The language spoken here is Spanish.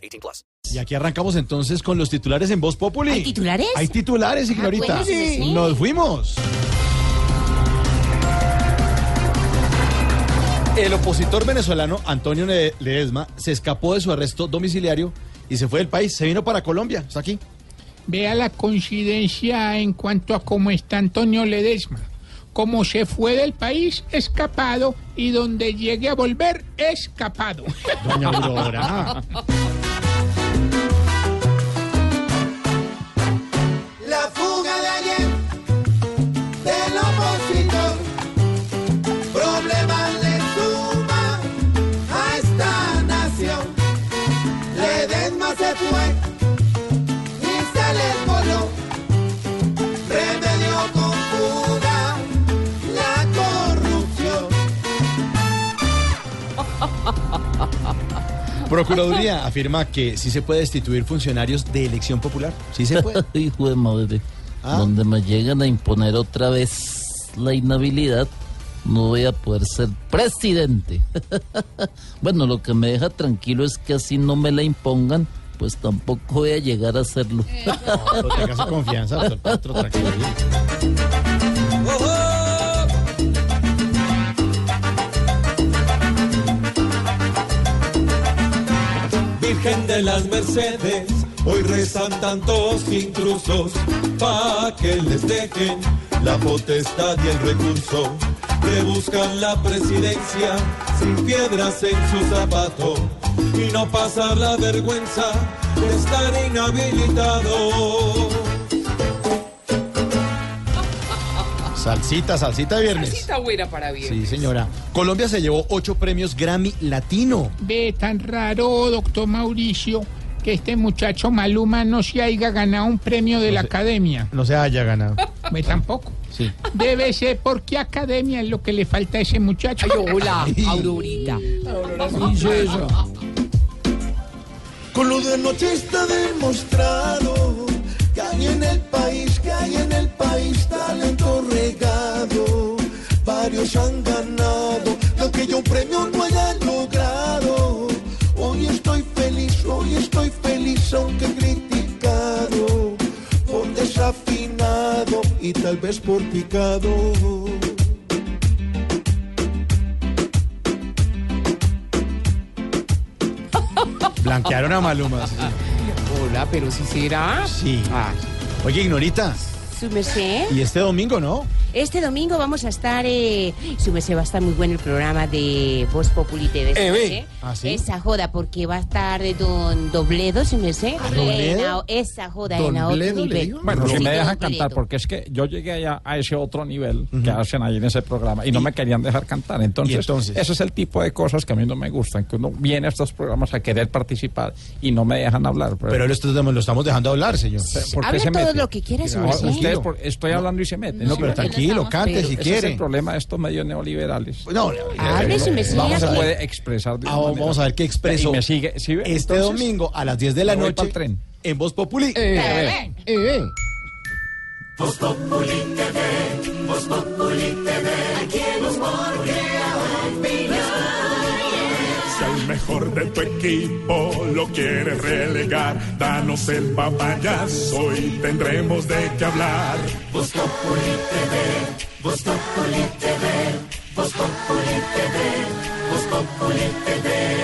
18 plus. Y aquí arrancamos entonces con los titulares en Voz Populi. ¿Hay titulares? Hay titulares, Ignorita. bueno, sí, sí. Nos fuimos. El opositor venezolano Antonio Le- Ledesma se escapó de su arresto domiciliario y se fue del país. Se vino para Colombia. Está aquí. Vea la coincidencia en cuanto a cómo está Antonio Ledesma. Como se fue del país, escapado, y donde llegue a volver, escapado. Doña Aurora. Procuraduría afirma que sí se puede destituir funcionarios de elección popular. Sí se puede. Hijo de madre. Ah. Donde me llegan a imponer otra vez la inhabilidad, no voy a poder ser presidente. bueno, lo que me deja tranquilo es que así no me la impongan, pues tampoco voy a llegar a hacerlo. No, tenga su confianza, tranquilo. Virgen de las Mercedes, hoy rezan tantos intrusos, pa' que les dejen la potestad y el recurso. Que buscan la presidencia sin piedras en su zapato y no pasar la vergüenza de estar inhabilitado. Salsita, salsita de viernes. Está buena para bien. Sí, señora. Colombia se llevó ocho premios Grammy Latino. Ve tan raro, doctor Mauricio, que este muchacho Maluma no se haya ganado un premio de la academia. No se haya ganado. Ve tampoco. Sí. Debe ser porque academia es lo que le falta a ese muchacho. Ay, hola, Aurorita. Con lo de anoche está demostrado feliz aunque criticado por desafinado y tal vez por picado. Blanquearon a Maluma. sí. Hola, pero si será. Sí. Ah, Oye, Ignorita. Su merced. Y este domingo, ¿no? Este domingo vamos a estar. Eh, su merced va a estar muy bueno el programa de Voz Populi TV. Eh. ¿Ah, sí? Esa joda, porque va a estar eh, Don Dobledo, su merced. ¿Dobledo? Esa joda ¿Don en a otro nivel. Bueno, si Sí, me dejan cantar, porque es que yo llegué allá a ese otro nivel que hacen ahí en ese programa y no me querían dejar cantar. Entonces, ¿Y entonces? ese es el tipo de cosas que a mí no me gustan, que uno viene a estos programas a querer participar y no me dejan hablar. Pero lo, esto- lo estamos dejando hablar, señor. ¿por qué Hable se todo mete? lo que quiera, su merced. Ustedes, por- estoy hablando y se meten. No, pero tranquilo, cante si Ese es el quiere. problema de estos medios neoliberales. No, Hable, su merced. No se hable. puede expresar de una manera. vamos a ver qué expreso me sigue, este Entonces, domingo a las 10 de la me noche tren. en Voz Populi. Eh, eh. Si al mejor de tu equipo lo quieres relegar, danos el papayazo y tendremos de qué hablar. Vos Populi TV, Vos Populi TV, Vos Populi TV, Vos Populi TV.